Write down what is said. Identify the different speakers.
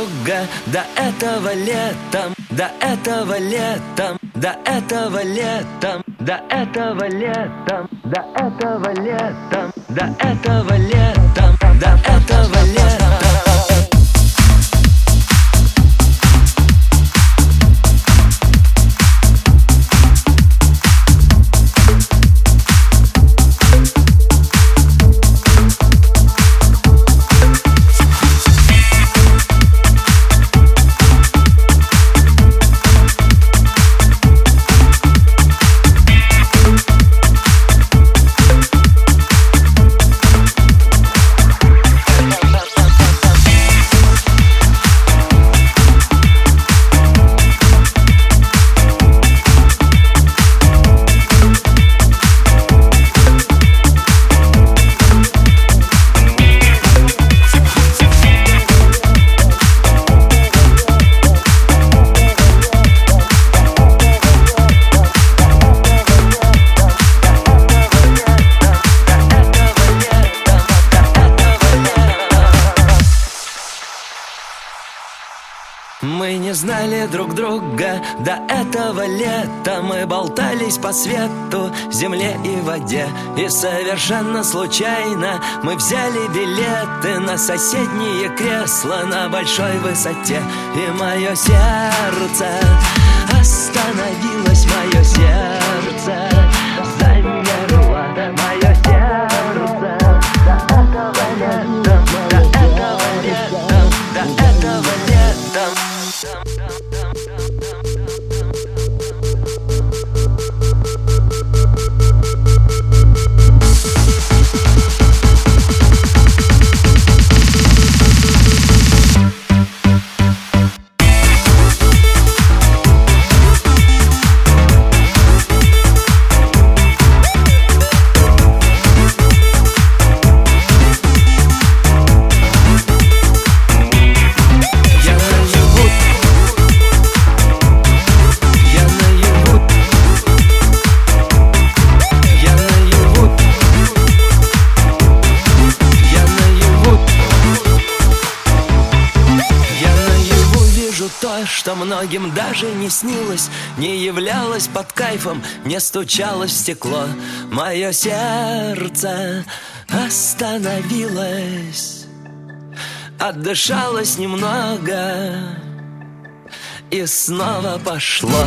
Speaker 1: друга До этого летом, до этого летом До этого летом, до этого летом До этого летом, до этого летом До этого летом Мы не знали друг друга до этого лета. Мы болтались по свету, земле и воде. И совершенно случайно мы взяли билеты На соседние кресла на большой высоте. И мое сердце остановилось, мое сердце dum, dum, dum. То, что многим даже не снилось Не являлось под кайфом, не стучалось в стекло. Мое сердце остановилось Отдышалось немного И снова пошло